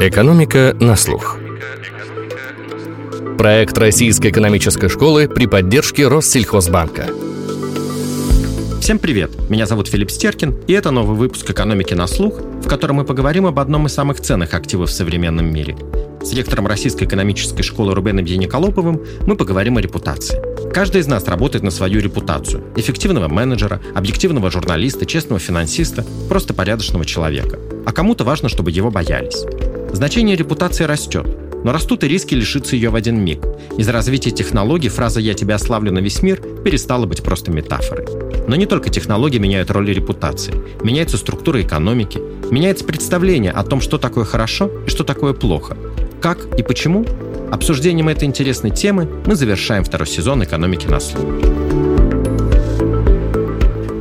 Экономика на слух. Проект Российской экономической школы при поддержке Россельхозбанка. Всем привет! Меня зовут Филипп Стеркин, и это новый выпуск «Экономики на слух», в котором мы поговорим об одном из самых ценных активов в современном мире. С ректором Российской экономической школы Рубеном Яниколоповым мы поговорим о репутации. Каждый из нас работает на свою репутацию. Эффективного менеджера, объективного журналиста, честного финансиста, просто порядочного человека. А кому-то важно, чтобы его боялись. Значение репутации растет, но растут и риски лишиться ее в один миг. Из-за развития технологий фраза «я тебя славлю на весь мир» перестала быть просто метафорой. Но не только технологии меняют роль репутации. Меняется структура экономики, меняется представление о том, что такое хорошо и что такое плохо. Как и почему? Обсуждением этой интересной темы мы завершаем второй сезон «Экономики на слух».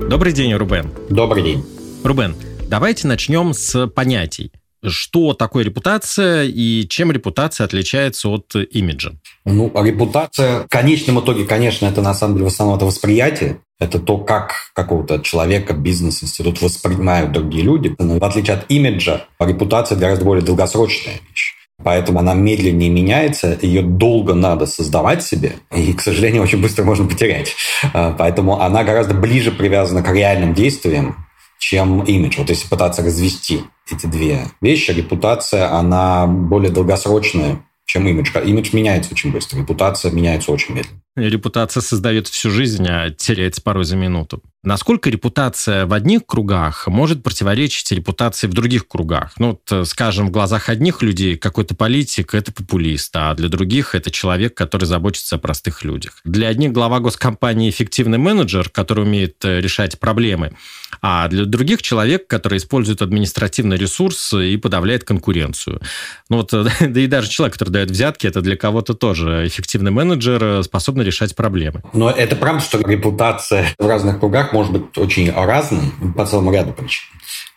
Добрый день, Рубен. Добрый день. Рубен, давайте начнем с понятий что такое репутация и чем репутация отличается от имиджа? Ну, репутация в конечном итоге, конечно, это на самом деле в основном это восприятие. Это то, как какого-то человека, бизнес, институт воспринимают другие люди. Но в отличие от имиджа, репутация гораздо более долгосрочная вещь. Поэтому она медленнее меняется, ее долго надо создавать себе, и, к сожалению, очень быстро можно потерять. А, поэтому она гораздо ближе привязана к реальным действиям, чем имидж. Вот если пытаться развести эти две вещи, репутация, она более долгосрочная, чем имидж. Имидж меняется очень быстро, репутация меняется очень медленно. Репутация создает всю жизнь, а теряется порой за минуту. Насколько репутация в одних кругах может противоречить репутации в других кругах? Ну, вот, э, скажем, в глазах одних людей какой-то политик – это популист, а для других – это человек, который заботится о простых людях. Для одних глава госкомпании – эффективный менеджер, который умеет э, решать проблемы, а для других – человек, который использует административный ресурс и подавляет конкуренцию. Ну вот, да и даже человек, который дает взятки, это для кого-то тоже эффективный менеджер, э, способный решать проблемы. Но это правда, что репутация в разных кругах может быть очень разным по целому ряду причин.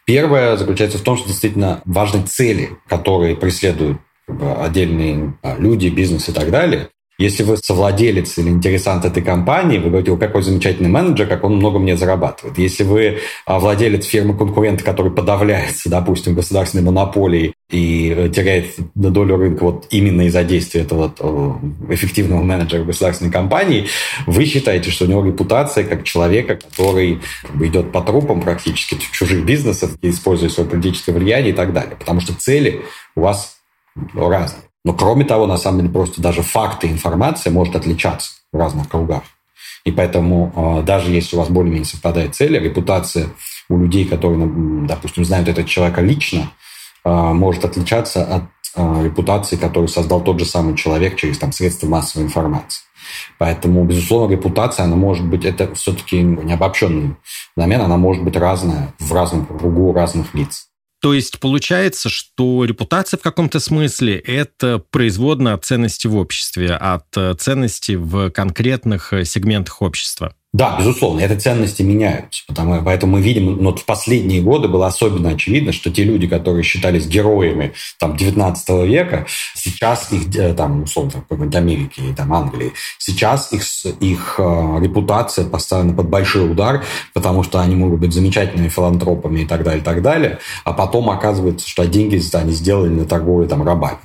Первое заключается в том, что действительно важны цели, которые преследуют отдельные а, люди, бизнес и так далее. Если вы совладелец или интересант этой компании, вы говорите, какой замечательный менеджер, как он много мне зарабатывает. Если вы а, владелец фирмы-конкурента, который подавляется, допустим, государственной монополией и э, теряет долю рынка вот именно из-за действия этого э, эффективного менеджера государственной компании, вы считаете, что у него репутация как человека, который идет по трупам практически чужих бизнесов, используя свое политическое влияние и так далее. Потому что цели у вас разные. Но кроме того, на самом деле, просто даже факты, информация может отличаться в разных кругах. И поэтому э, даже если у вас более-менее совпадает цель, репутация у людей, которые, допустим, знают этого человека лично, э, может отличаться от репутации, которую создал тот же самый человек через там, средства массовой информации. Поэтому, безусловно, репутация, она может быть, это все-таки не обобщенный домен, она может быть разная в разном кругу разных лиц. То есть получается, что репутация в каком-то смысле – это производная от ценности в обществе, от э, ценности в конкретных э, сегментах общества. Да, безусловно, эти ценности меняются. Потому, поэтому мы видим, ну, вот в последние годы было особенно очевидно, что те люди, которые считались героями там, 19 века, сейчас их, э, там, условно, в какой-нибудь Америке или там, Англии, сейчас их, их э, репутация поставлена под большой удар, потому что они могут быть замечательными филантропами и так далее, и так далее, а потом оказывается, что деньги они сделали на торговле там, рабами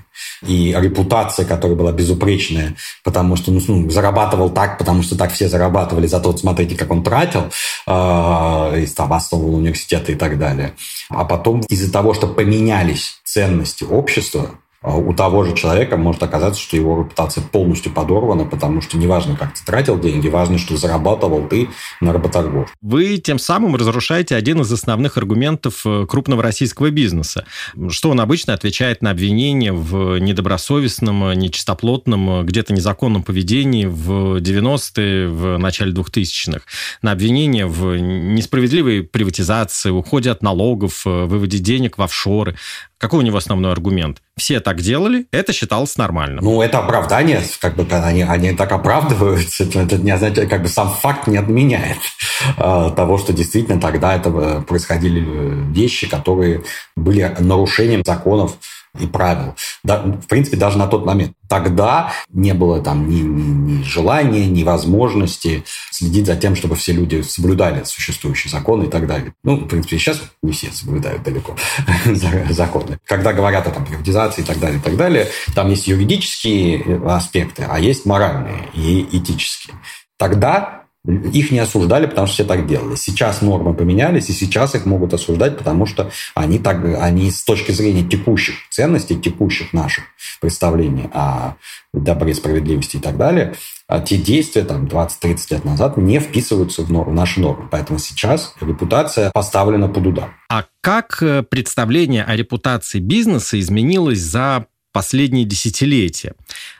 и репутация, которая была безупречная, потому что ну, ну, зарабатывал так, потому что так все зарабатывали, зато вот смотрите, как он тратил, э, там основывал университеты и так далее. А потом из-за того, что поменялись ценности общества, а у того же человека может оказаться, что его репутация полностью подорвана, потому что неважно, как ты тратил деньги, важно, что зарабатывал ты на работорговле. Вы тем самым разрушаете один из основных аргументов э, крупного российского бизнеса, что он обычно отвечает на обвинения в недобросовестном, нечистоплотном, где-то незаконном поведении в 90-е, в начале 2000-х, на обвинения в несправедливой приватизации, уходе от налогов, э, выводе денег в офшоры. Какой у него основной аргумент? Все так делали, это считалось нормальным. Ну, это оправдание, как бы они, они так оправдываются, это не означает, как бы сам факт не отменяет э, того, что действительно тогда это происходили вещи, которые были нарушением законов и правил. Да, в принципе, даже на тот момент. Тогда не было там ни, ни, ни желания, ни возможности следить за тем, чтобы все люди соблюдали существующие законы и так далее. Ну, в принципе, сейчас не все соблюдают далеко законы. Когда говорят о там, приватизации и так далее, и так далее, там есть юридические аспекты, а есть моральные и этические. Тогда их не осуждали, потому что все так делали. Сейчас нормы поменялись, и сейчас их могут осуждать, потому что они, так, они с точки зрения текущих ценностей, текущих наших представлений о добре, справедливости и так далее, а те действия там 20-30 лет назад не вписываются в, нор- в наши нормы. Поэтому сейчас репутация поставлена под удар. А как э, представление о репутации бизнеса изменилось за последние десятилетия?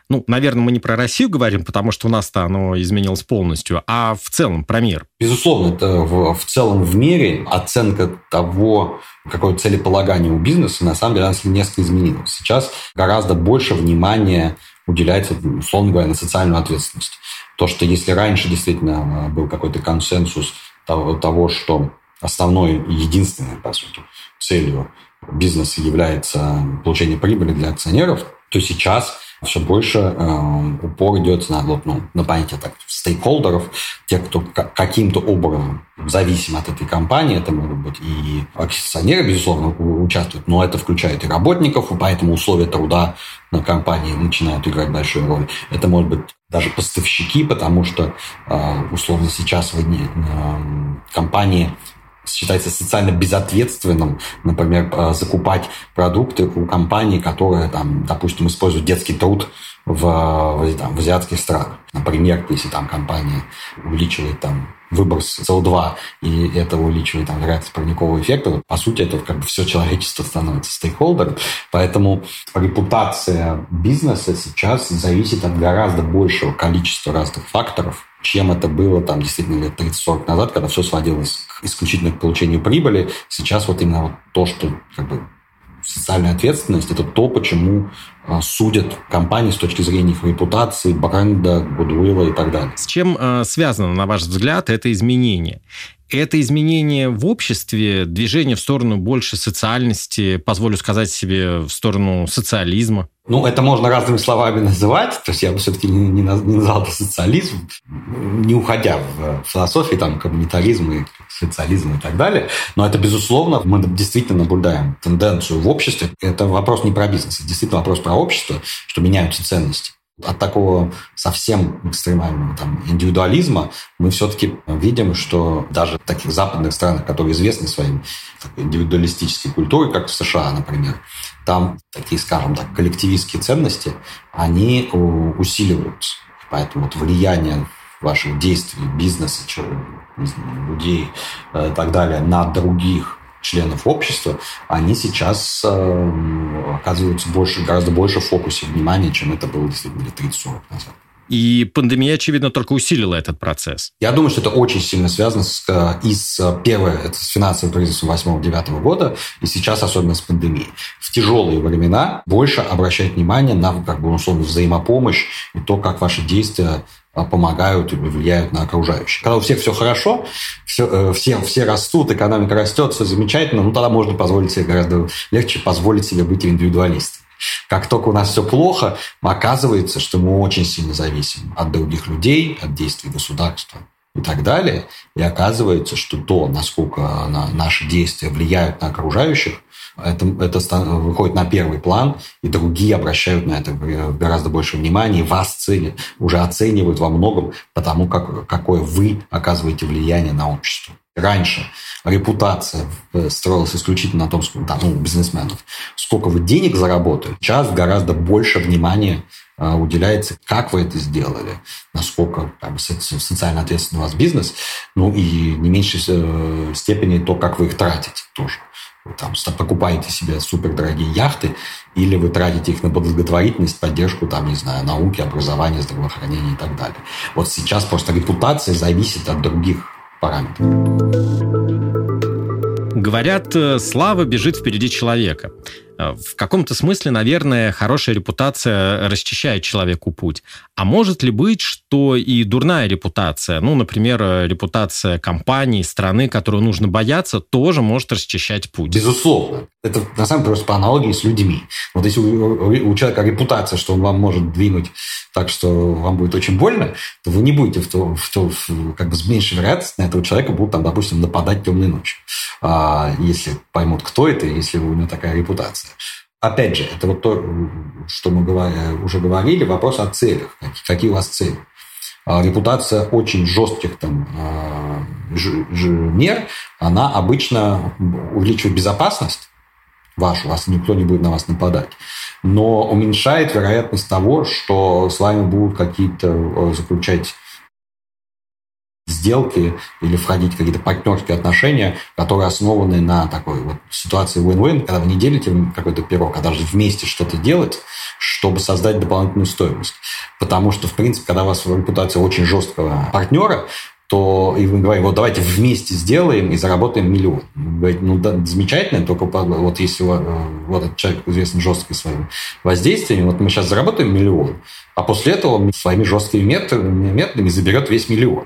Ну, наверное, мы не про Россию говорим, потому что у нас-то оно изменилось полностью, а в целом про мир. Безусловно, это в, в целом в мире оценка того, какое целеполагание у бизнеса, на самом деле, несколько изменилось. Сейчас гораздо больше внимания уделяется, условно говоря, на социальную ответственность. То, что если раньше действительно был какой-то консенсус того, того что основной и единственной, по сути, целью бизнеса является получение прибыли для акционеров, то сейчас все больше э, упор идет на, вот, ну, на понятие так, стейкхолдеров, тех, кто каким-то образом зависим от этой компании. Это могут быть и акционеры, безусловно, участвуют, но это включает и работников, и поэтому условия труда на компании начинают играть большую роль. Это может быть даже поставщики, потому что э, условно сейчас в э, компании считается социально безответственным, например, э, закупать продукты у компании, которые, там, допустим, используют детский труд в, в, там, в азиатских странах. Например, если там компания увеличивает там выброс СО2, и это увеличивает там, вероятность парникового эффекта, по сути, это как бы все человечество становится стейкхолдером. Поэтому репутация бизнеса сейчас зависит от гораздо большего количества разных факторов, чем это было там действительно лет 30-40 назад, когда все сводилось к исключительно к получению прибыли. Сейчас вот именно вот то, что как бы социальная ответственность, это то, почему а, судят компании с точки зрения их репутации, бренда, гудвилла и так далее. С чем э, связано, на ваш взгляд, это изменение? Это изменение в обществе, движение в сторону больше социальности, позволю сказать себе, в сторону социализма? Ну, это можно разными словами называть. То есть я бы все-таки не, не назвал это социализм, не уходя в философии, там, коммунитаризм и социализм и так далее. Но это, безусловно, мы действительно наблюдаем тенденцию в обществе. Это вопрос не про бизнес, это действительно вопрос про общество, что меняются ценности от такого совсем экстремального там, индивидуализма мы все-таки видим, что даже в таких западных странах, которые известны своей индивидуалистической культурой, как в США, например, там такие, скажем так, коллективистские ценности, они усиливаются. Поэтому вот влияние ваших действий, бизнеса, людей э, и так далее на других членов общества, они сейчас э, оказываются больше, гораздо больше в фокусе внимания, чем это было действительно лет 30-40 назад. И пандемия, очевидно, только усилила этот процесс. Я думаю, что это очень сильно связано с, э, и с, э, первое, это с финансовым кризисом 8-9 года, и сейчас особенно с пандемией. В тяжелые времена больше обращать внимание на, как бы, условно, взаимопомощь и то, как ваши действия а, помогают и влияют на окружающих. Когда у всех все хорошо, все, э, все, все растут, экономика растет, все замечательно, ну тогда можно позволить себе гораздо легче позволить себе быть индивидуалистом. Как только у нас все плохо, оказывается, что мы очень сильно зависим от других людей, от действий государства и так далее. И оказывается, что то, насколько наши действия влияют на окружающих, это, это выходит на первый план, и другие обращают на это гораздо больше внимания, вас ценят, уже оценивают во многом потому, как, какое вы оказываете влияние на общество. Раньше репутация э, строилась исключительно на том, сколько, да, ну, бизнесменов, сколько вы денег заработали. Сейчас гораздо больше внимания э, уделяется, как вы это сделали, насколько бы, социально ответственный у вас бизнес, ну и не меньшей э, степени то, как вы их тратите тоже. Вы там покупаете себе супердорогие яхты, или вы тратите их на благотворительность, поддержку, там, не знаю, науки, образования, здравоохранения и так далее. Вот сейчас просто репутация зависит от других параметров. Говорят, э, слава бежит впереди человека. Э, в каком-то смысле, наверное, хорошая репутация расчищает человеку путь. А может ли быть, что и дурная репутация, ну, например, репутация компании, страны, которую нужно бояться, тоже может расчищать путь? Безусловно. Это, на самом деле, просто по аналогии с людьми. Вот если у, у человека репутация, что он вам может двинуть так, что вам будет очень больно, то вы не будете в то, в то в, как бы с меньшей вероятностью на этого человека будут, там, допустим, нападать темной ночью. А, если поймут, кто это, если у него такая репутация. Опять же, это вот то, что мы уже говорили, вопрос о целях. Какие у вас цели? А, репутация очень жестких там, а, мер, она обычно увеличивает безопасность вашу, вас никто не будет на вас нападать, но уменьшает вероятность того, что с вами будут какие-то э, заключать сделки или входить в какие-то партнерские отношения, которые основаны на такой вот ситуации win-win, когда вы не делите какой-то пирог, а даже вместе что-то делать, чтобы создать дополнительную стоимость. Потому что, в принципе, когда у вас репутация очень жесткого партнера, то и мы говорим, вот давайте вместе сделаем и заработаем миллион. Говорит, ну да, замечательно, только вот если э, вот этот человек известен жестким своим воздействием, вот мы сейчас заработаем миллион, а после этого своими жесткими методами, методами заберет весь миллион.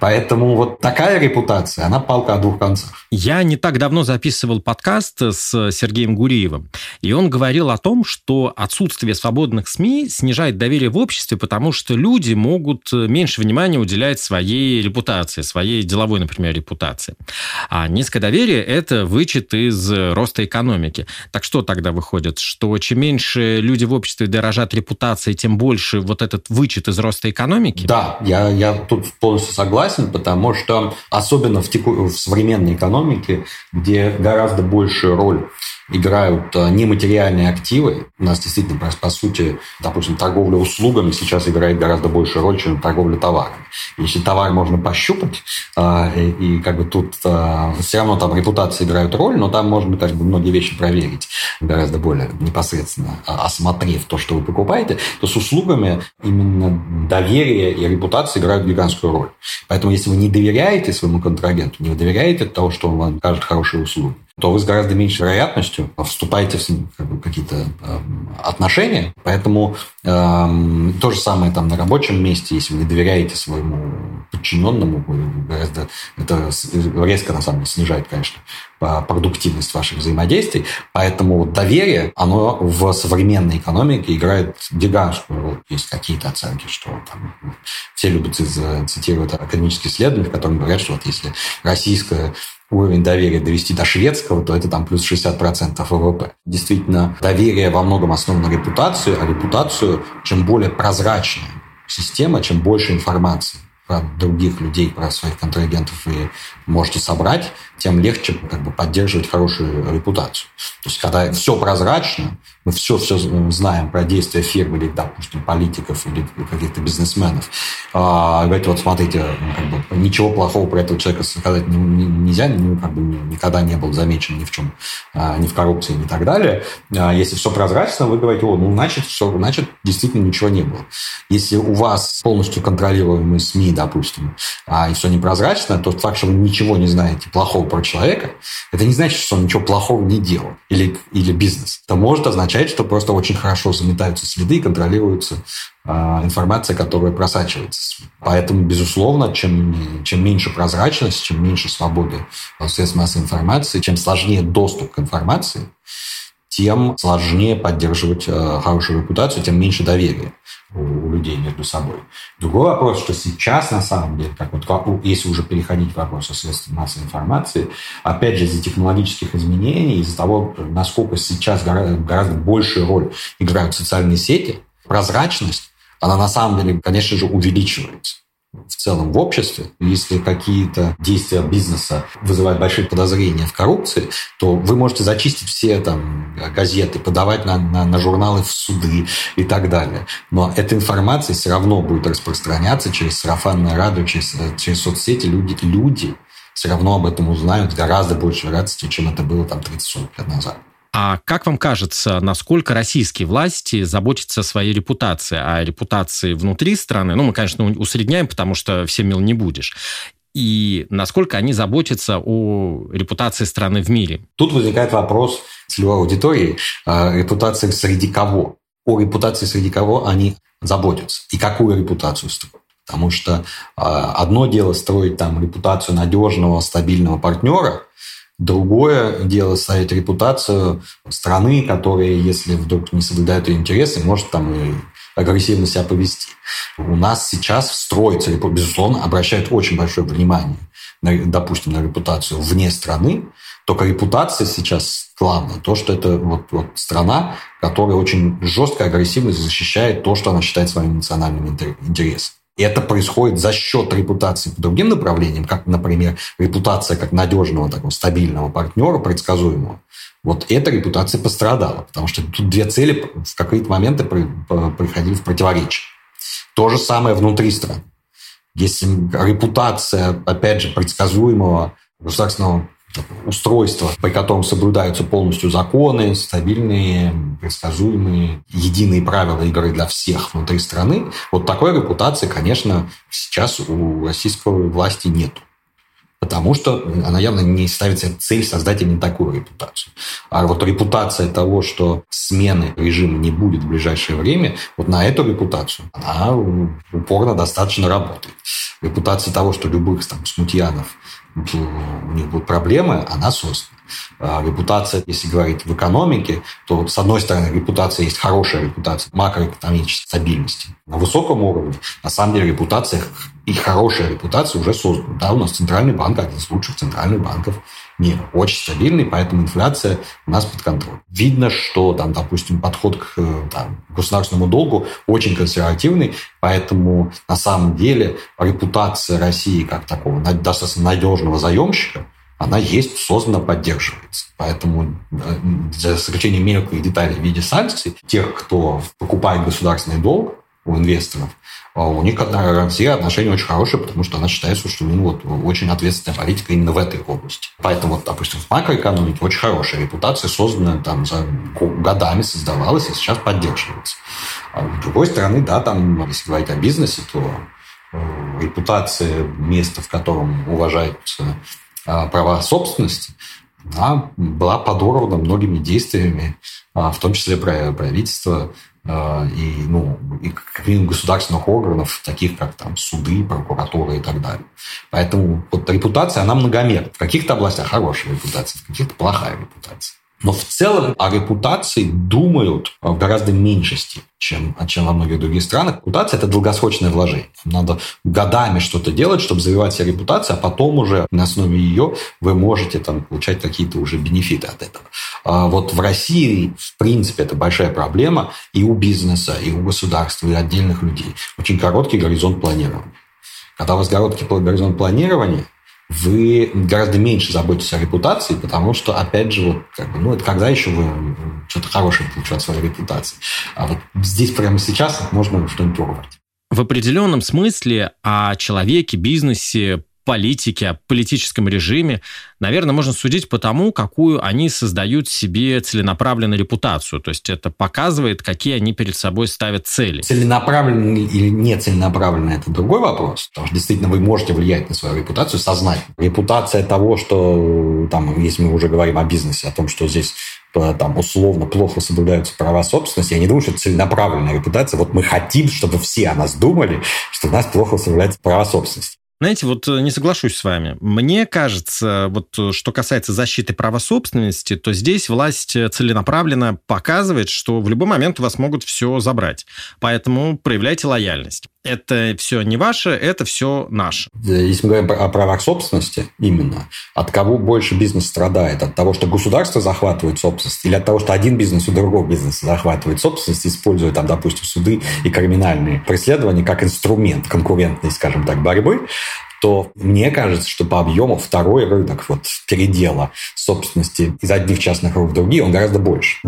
Поэтому вот такая репутация, она палка о двух концах. Я не так давно записывал подкаст с Сергеем Гуриевым, и он говорил о том, что отсутствие свободных СМИ снижает доверие в обществе, потому что люди могут меньше внимания уделять своей репутации, своей деловой, например, репутации. А низкое доверие – это вычет из роста экономики. Так что тогда выходит? Что чем меньше люди в обществе дорожат репутацией, тем больше вот этот вычет из роста экономики? Да, я, я тут полностью согласен, потому что особенно в, теку... в современной экономике, где гораздо большую роль играют э, нематериальные активы. У нас действительно, по сути, допустим, торговля услугами сейчас играет гораздо большую роль, чем торговля товарами. Если товар можно пощупать, э, и, как бы тут э, все равно там репутации играют роль, но там можно как бы многие вещи проверить гораздо более непосредственно, осмотрев то, что вы покупаете, то с услугами именно доверие и репутация играют гигантскую роль. Поэтому если вы не доверяете своему контрагенту, не доверяете того, что он вам кажет хорошие услуги, то вы с гораздо меньшей вероятностью вступаете в какие-то э, отношения. Поэтому э, то же самое там на рабочем месте, если вы не доверяете своему подчиненному, гораздо, это резко на самом деле снижает, конечно, продуктивность ваших взаимодействий. Поэтому доверие, оно в современной экономике играет гигантскую роль. Есть какие-то оценки, что там, все любят цитировать академические исследования, в которых говорят, что вот если российская уровень доверия довести до шведского, то это там плюс 60% ВВП. Действительно, доверие во многом основано на репутацию, а репутацию, чем более прозрачная система, чем больше информации про других людей, про своих контрагентов вы можете собрать, тем легче как бы, поддерживать хорошую репутацию. То есть, когда все прозрачно, мы все-все знаем про действия фирмы или, допустим, политиков или каких-то бизнесменов, а, говорите, вот смотрите, ну, как бы, ничего плохого про этого человека сказать нельзя, ну, как бы, никогда не был замечен ни в чем, а, ни в коррупции, ни так далее. А, если все прозрачно, вы говорите, о, ну, значит, все, значит, действительно ничего не было. Если у вас полностью контролируемые СМИ, допустим, а, и все непрозрачно, то факт, что вы ничего не знаете плохого про человека, это не значит, что он ничего плохого не делал. Или, или бизнес. Это может означать, что просто очень хорошо заметаются следы и контролируется а, информация, которая просачивается. Поэтому, безусловно, чем, чем меньше прозрачность, чем меньше свободы средств массовой информации, чем сложнее доступ к информации, тем сложнее поддерживать э, хорошую репутацию, тем меньше доверия у людей между собой. Другой вопрос, что сейчас на самом деле, как вот, если уже переходить к вопросу средств массовой информации, опять же, из-за технологических изменений, из-за того, насколько сейчас гораздо, гораздо большую роль играют социальные сети, прозрачность, она на самом деле, конечно же, увеличивается в целом в обществе, если какие-то действия бизнеса вызывают большие подозрения в коррупции, то вы можете зачистить все там газеты, подавать на, на, на журналы в суды и так далее. Но эта информация все равно будет распространяться через сарафанное радио, через, через соцсети. Люди, люди все равно об этом узнают гораздо больше вероятности, чем это было там 30-40 лет назад. А как вам кажется, насколько российские власти заботятся о своей репутации, о репутации внутри страны? Ну, мы, конечно, усредняем, потому что всем мил не будешь и насколько они заботятся о репутации страны в мире. Тут возникает вопрос целевой аудитории, э, репутация среди кого? О репутации среди кого они заботятся и какую репутацию строят. Потому что одно дело строить там репутацию надежного, стабильного партнера, Другое дело ставить репутацию страны, которая, если вдруг не соблюдает ее интересы, может там и агрессивно себя повести. У нас сейчас строится, безусловно, обращают очень большое внимание, на, допустим, на репутацию вне страны, только репутация сейчас главное. То, что это вот, вот страна, которая очень жестко, агрессивно защищает то, что она считает своим национальным интересом. Это происходит за счет репутации по другим направлениям, как, например, репутация как надежного, такого стабильного партнера, предсказуемого. Вот эта репутация пострадала, потому что тут две цели в какие-то моменты приходили в противоречие. То же самое внутри страны. Если репутация, опять же, предсказуемого государственного устройство, при котором соблюдаются полностью законы, стабильные, предсказуемые, единые правила игры для всех внутри страны, вот такой репутации, конечно, сейчас у российской власти нету. Потому что она явно не ставит себе цель создать именно такую репутацию. А вот репутация того, что смены режима не будет в ближайшее время, вот на эту репутацию она упорно достаточно работает. Репутация того, что любых там смутьянов у них будут проблемы, она создана. Репутация, если говорить в экономике, то, с одной стороны, репутация есть хорошая репутация макроэкономической стабильности. На высоком уровне, на самом деле, репутация и хорошая репутация уже создана. Да, у нас Центральный банк один из лучших центральных банков мира. Очень стабильный, поэтому инфляция у нас под контролем. Видно, что, там, допустим, подход к там, государственному долгу очень консервативный, поэтому на самом деле репутация России как такого достаточно надежного заемщика она есть, создана, поддерживается. Поэтому э, за исключением мелких деталей в виде санкций, тех, кто покупает государственный долг у инвесторов, а у них Россия отношения очень хорошие, потому что она считается, что ну, вот, очень ответственная политика именно в этой области. Поэтому, вот, допустим, в макроэкономике очень хорошая репутация, созданная там за годами создавалась и сейчас поддерживается. А с другой стороны, да, там, если говорить о бизнесе, то э, репутация места, в котором уважаются а, права собственности, она была подорвана многими действиями, а, в том числе правительства и, ну, и как минимум государственных органов, таких как там суды, прокуратура и так далее. Поэтому вот репутация, она многомерна. В каких-то областях хорошая репутация, в каких-то плохая репутация. Но в целом о репутации думают в гораздо меньшей степени, чем, чем во многих других странах. Репутация – это долгосрочное вложение. Надо годами что-то делать, чтобы завивать себе репутацию, а потом уже на основе ее вы можете там, получать какие-то уже бенефиты от этого. А вот в России, в принципе, это большая проблема и у бизнеса, и у государства, и отдельных людей. Очень короткий горизонт планирования. Когда у вас короткий горизонт планирования, вы гораздо меньше заботитесь о репутации, потому что, опять же, вот, как бы, ну, это когда еще вы что-то хорошее получаете от своей репутации. А вот здесь прямо сейчас можно что-нибудь урвать. В определенном смысле о человеке, бизнесе, политике, о политическом режиме, наверное, можно судить по тому, какую они создают себе целенаправленную репутацию. То есть это показывает, какие они перед собой ставят цели. Целенаправленно или не целенаправленно – это другой вопрос. Потому что действительно вы можете влиять на свою репутацию сознательно. Репутация того, что, там, если мы уже говорим о бизнесе, о том, что здесь э, там условно плохо соблюдаются права собственности, я не думаю, что это целенаправленная репутация. Вот мы хотим, чтобы все о нас думали, что у нас плохо соблюдаются права собственности. Знаете, вот э, не соглашусь с вами. Мне кажется, вот э, что касается защиты права собственности, то здесь власть э, целенаправленно показывает, что в любой момент у вас могут все забрать. Поэтому проявляйте лояльность. Это все не ваше, это все наше. Если мы говорим о правах собственности, именно, от кого больше бизнес страдает? От того, что государство захватывает собственность, или от того, что один бизнес у другого бизнеса захватывает собственность, используя, там, допустим, суды и криминальные преследования как инструмент конкурентной, скажем так, борьбы, то мне кажется, что по объему второй рынок вот передела собственности из одних частных рук в другие, он гораздо больше.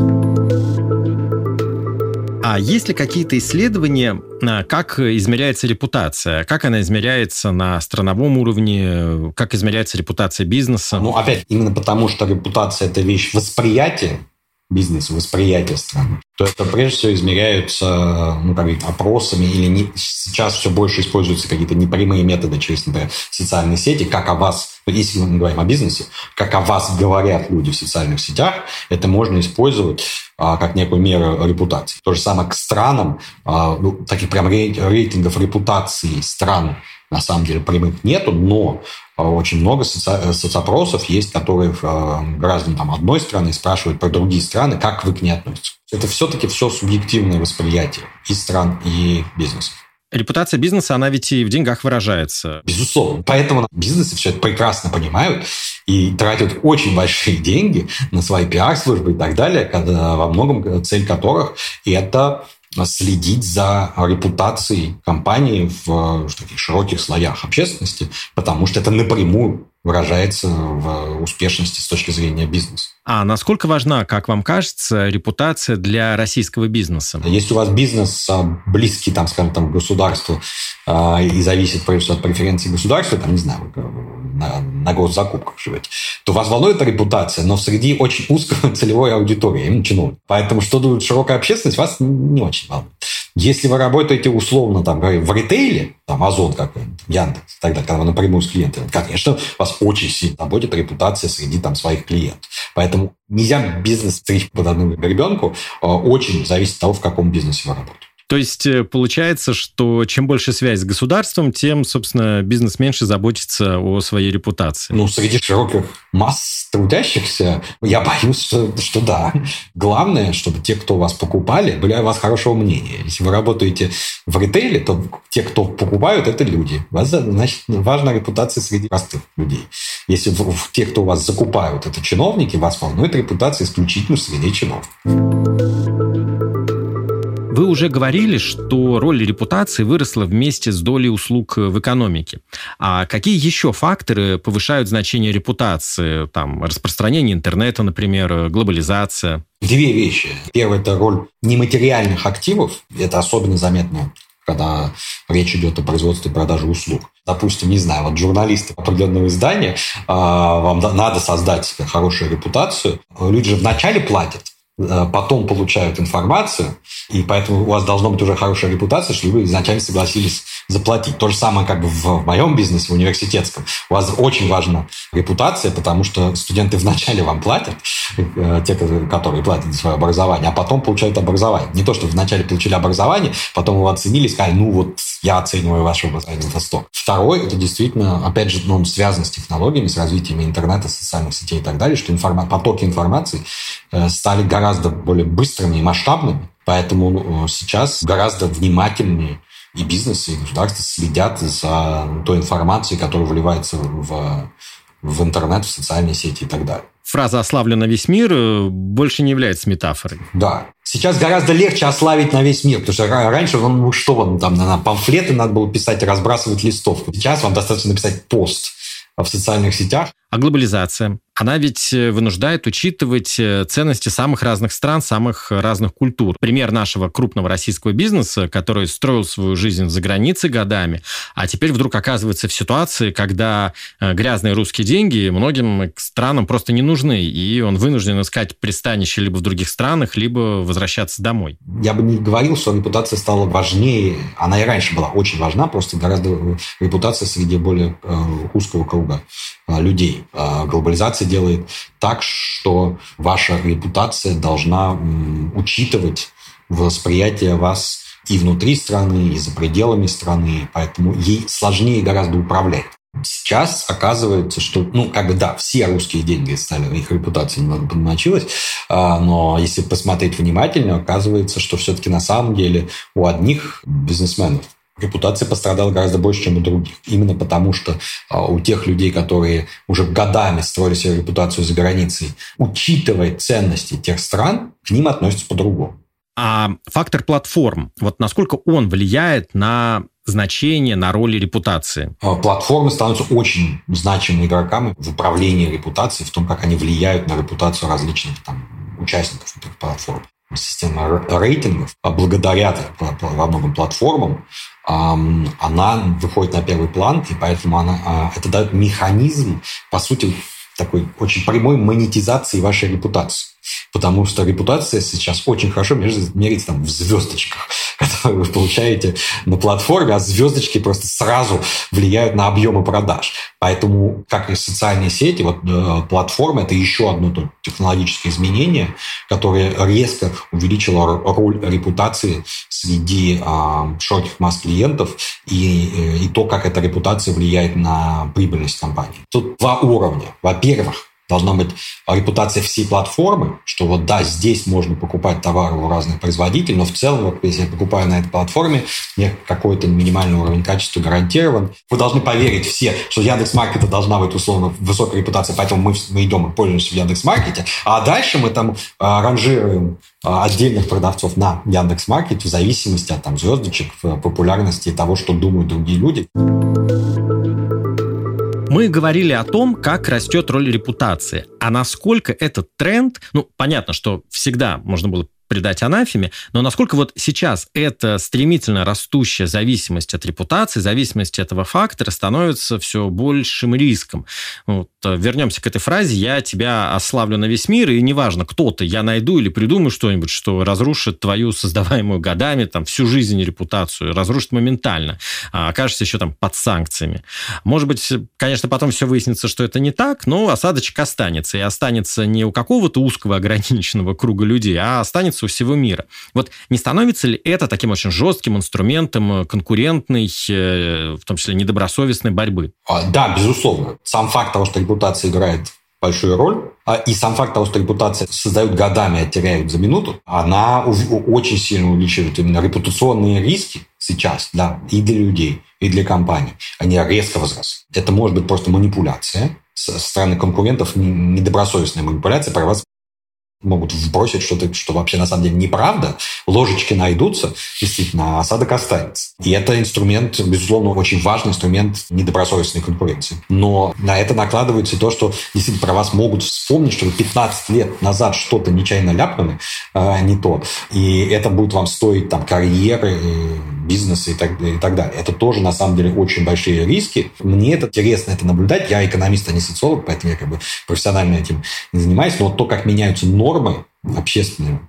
А есть ли какие-то исследования, а, как измеряется репутация? Как она измеряется на страновом уровне? Как измеряется репутация бизнеса? Ну, опять, именно потому что репутация – это вещь восприятия, бизнеса, восприятие страны, то это прежде всего измеряются ну, как опросами или не, сейчас все больше используются какие-то непрямые методы через, например, социальные сети, как о вас, если мы говорим о бизнесе, как о вас говорят люди в социальных сетях, это можно использовать а, как некую меру репутации. То же самое к странам, а, ну, таких прям рейтингов репутации стран на самом деле прямых нету, но очень много соци... соцопросов есть, которые а, граждан там, одной страны спрашивают про другие страны, как вы к ней относитесь. Это все-таки все субъективное восприятие и стран, и бизнеса. Репутация бизнеса, она ведь и в деньгах выражается. Безусловно. Поэтому бизнесы все это прекрасно понимают и тратят очень большие деньги на свои пиар-службы и так далее, когда, во многом цель которых это следить за репутацией компании в, в таких широких слоях общественности, потому что это напрямую выражается в успешности с точки зрения бизнеса. А насколько важна, как вам кажется, репутация для российского бизнеса? Если у вас бизнес а, близкий, там, скажем, там, государству и зависит, прежде всего, от преференций государства, там, не знаю, на, на госзакупках живете, то вас волнует репутация, но среди очень узкой целевой аудитории, именно чиновник. Поэтому что думает широкая общественность, вас не очень волнует. Если вы работаете условно там, в ритейле, там Озон какой-нибудь, Яндекс, тогда, когда вы напрямую с клиентами, конечно, вас очень сильно заботит репутация среди там, своих клиентов. Поэтому нельзя бизнес стричь под одну ребенку, а, очень зависит от того, в каком бизнесе вы работаете. То есть э, получается, что чем больше связь с государством, тем, собственно, бизнес меньше заботится о своей репутации. Ну, среди широких масс трудящихся, я боюсь, что, что да. Главное, чтобы те, кто вас покупали, были о вас хорошего мнения. Если вы работаете в ритейле, то те, кто покупают, это люди. У вас, значит, важна репутация среди простых людей. Если те, кто вас закупают, это чиновники, вас волнует репутация исключительно среди чиновников. Вы уже говорили, что роль репутации выросла вместе с долей услуг в экономике. А какие еще факторы повышают значение репутации? Там, распространение интернета, например, глобализация? Две вещи. Первое – это роль нематериальных активов. Это особенно заметно когда речь идет о производстве и продаже услуг. Допустим, не знаю, вот журналисты определенного издания, а, вам надо создать хорошую репутацию. Люди же вначале платят, Э, потом получают информацию, и поэтому у вас должна быть уже хорошая репутация, что вы изначально согласились заплатить. То же самое как бы в моем бизнесе, в университетском. У вас очень важна репутация, потому что студенты вначале вам платят, э, те, которые платят за свое образование, а потом получают образование. Не то, что вначале получили образование, потом его оценили и сказали, ну вот я оцениваю ваше образование за 100. Второй, это действительно, опять же, ну, связано с технологиями, с развитием интернета, социальных сетей и так далее, что информа- потоки информации э, стали гораздо более быстрыми и масштабными, поэтому ну, сейчас гораздо внимательнее и бизнес, и государство следят за той информацией, которая вливается в, в интернет, в социальные сети и так далее. Фраза «ославлю на весь мир» больше не является метафорой. Да. Сейчас гораздо легче ославить на весь мир, потому что раньше вам, ну, что вам там, на памфлеты надо было писать, разбрасывать листовку. Сейчас вам достаточно написать пост в социальных сетях. А глобализация? она ведь э, вынуждает учитывать э, ценности самых разных стран, самых разных культур. Пример нашего крупного российского бизнеса, который строил свою жизнь за границей годами, а теперь вдруг оказывается в ситуации, когда э, грязные русские деньги многим странам просто не нужны, и он вынужден искать пристанище либо в других странах, либо возвращаться домой. Я бы не говорил, что репутация стала важнее. Она и раньше была очень важна, просто гораздо репутация среди более узкого круга людей. А глобализация делает так, что ваша репутация должна учитывать восприятие вас и внутри страны, и за пределами страны, поэтому ей сложнее гораздо управлять. Сейчас оказывается, что, ну, как бы, да, все русские деньги стали, их репутация немного подмочилась, а, но если посмотреть внимательно, оказывается, что все-таки на самом деле у одних бизнесменов репутация пострадала гораздо больше, чем у других. Именно потому, что а, у тех людей, которые уже годами строили себе репутацию за границей, учитывая ценности тех стран, к ним относятся по-другому. А фактор платформ, вот насколько он влияет на значение, на роли репутации? А, платформы становятся очень значимыми игроками в управлении репутацией, в том, как они влияют на репутацию различных там, участников этих платформ система рейтингов, а благодаря во многом платформам, она выходит на первый план, и поэтому она, а, это дает механизм, по сути, такой очень прямой монетизации вашей репутации. Потому что репутация сейчас очень хорошо меряется там в звездочках, которые вы получаете на платформе, а звездочки просто сразу влияют на объемы продаж. Поэтому, как и социальные сети, вот э, платформа – это еще одно технологическое изменение, которое резко увеличило роль репутации среди э, широких масс клиентов и, э, и то, как эта репутация влияет на прибыльность компании. Тут два уровня. Во-первых, должна быть репутация всей платформы, что вот да, здесь можно покупать товары у разных производителей, но в целом, вот, если я покупаю на этой платформе, мне какой-то минимальный уровень качества гарантирован. Вы должны поверить все, что Яндекс.Маркета должна быть условно высокая репутация, поэтому мы, мы идем и пользуемся в Яндекс.Маркете, а дальше мы там а, ранжируем а, отдельных продавцов на Яндекс.Маркете в зависимости от там звездочек, популярности и того, что думают другие люди. Мы говорили о том, как растет роль репутации, а насколько этот тренд, ну, понятно, что всегда можно было предать анафеме, но насколько вот сейчас эта стремительно растущая зависимость от репутации, зависимость этого фактора становится все большим риском. Вот, э, вернемся к этой фразе «я тебя ославлю на весь мир», и неважно, кто ты, я найду или придумаю что-нибудь, что разрушит твою создаваемую годами там, всю жизнь репутацию, разрушит моментально, а окажешься еще там под санкциями. Может быть, конечно, потом все выяснится, что это не так, но осадочек останется, и останется не у какого-то узкого ограниченного круга людей, а останется у всего мира. Вот не становится ли это таким очень жестким инструментом конкурентной, э, в том числе недобросовестной борьбы? А, да, безусловно. Сам факт того, что репутация играет большую роль, а, и сам факт того, что репутация создают годами, а теряют за минуту, она очень сильно увеличивает именно репутационные риски сейчас, да, и для людей, и для компаний. Они резко возросли. Это может быть просто манипуляция со стороны конкурентов, недобросовестная манипуляция, про вас могут вбросить что-то, что вообще на самом деле неправда, ложечки найдутся, действительно, а осадок останется. И это инструмент, безусловно, очень важный инструмент недобросовестной конкуренции. Но на это накладывается то, что действительно про вас могут вспомнить, что вы 15 лет назад что-то нечаянно ляпнули, а не то. И это будет вам стоить там карьеры, бизнеса и так, и так далее. Это тоже, на самом деле, очень большие риски. Мне это интересно это наблюдать. Я экономист, а не социолог, поэтому я как бы профессионально этим не занимаюсь. Но вот то, как меняются нормы общественные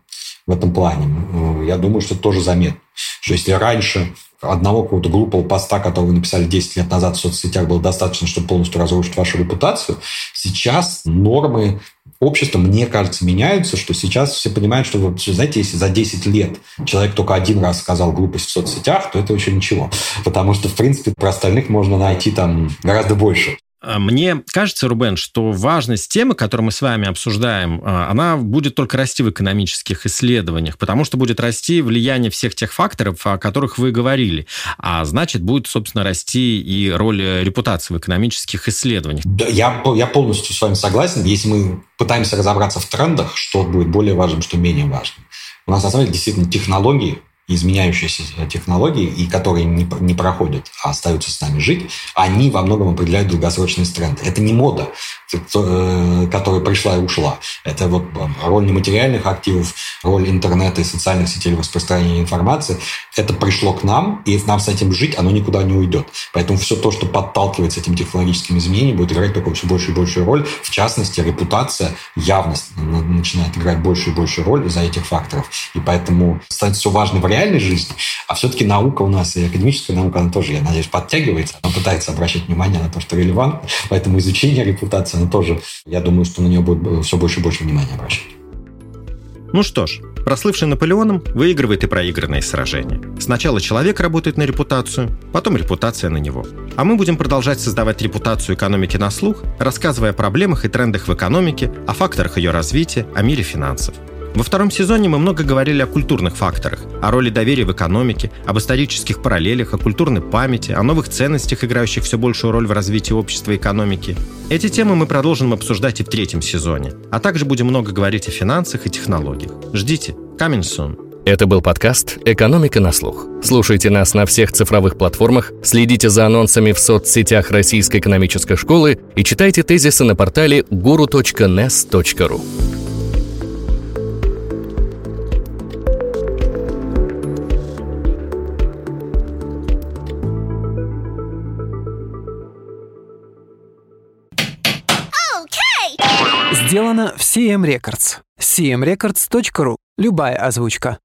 в этом плане, ну, я думаю, что это тоже заметно. Что если раньше одного какого-то глупого поста, который вы написали 10 лет назад в соцсетях, было достаточно, чтобы полностью разрушить вашу репутацию, сейчас нормы общества, мне кажется, меняются, что сейчас все понимают, что, знаете, если за 10 лет человек только один раз сказал глупость в соцсетях, то это еще ничего. Потому что, в принципе, про остальных можно найти там гораздо больше. А, мне кажется, Рубен, что важность темы, которую мы с вами обсуждаем, а, она будет только расти в экономических исследованиях, потому что будет расти влияние всех тех факторов, о которых вы говорили. А значит, будет, собственно, расти и роль э, репутации в экономических исследованиях. Я, я полностью с вами согласен. Если мы пытаемся разобраться в трендах, что будет более важным, что менее важным. У нас, на самом деле, действительно технологии изменяющиеся технологии, и которые не, не проходят, а остаются с нами жить, они во многом определяют долгосрочный тренд. Это не мода, которая пришла и ушла. Это вот роль нематериальных активов, роль интернета и социальных сетей распространения информации. Это пришло к нам, и нам с этим жить, оно никуда не уйдет. Поэтому все то, что подталкивается этим технологическим изменениям, будет играть только все большую и большую роль. В частности, репутация, явность начинает играть большую и большую роль из-за этих факторов. И поэтому становится все важный вариант реальной жизни. А все-таки наука у нас и академическая наука, она тоже, я надеюсь, подтягивается. Она пытается обращать внимание на то, что релевантно. Поэтому изучение репутации, она тоже, я думаю, что на нее будет все больше и больше внимания обращать. Ну что ж, прослывший Наполеоном выигрывает и проигранные сражения. Сначала человек работает на репутацию, потом репутация на него. А мы будем продолжать создавать репутацию экономики на слух, рассказывая о проблемах и трендах в экономике, о факторах ее развития, о мире финансов. Во втором сезоне мы много говорили о культурных факторах, о роли доверия в экономике, об исторических параллелях, о культурной памяти, о новых ценностях, играющих все большую роль в развитии общества и экономики. Эти темы мы продолжим обсуждать и в третьем сезоне, а также будем много говорить о финансах и технологиях. Ждите. Coming soon. Это был подкаст «Экономика на слух». Слушайте нас на всех цифровых платформах, следите за анонсами в соцсетях Российской экономической школы и читайте тезисы на портале guru.nes.ru. Сделано в CM Records. cmrecords.ru. Любая озвучка.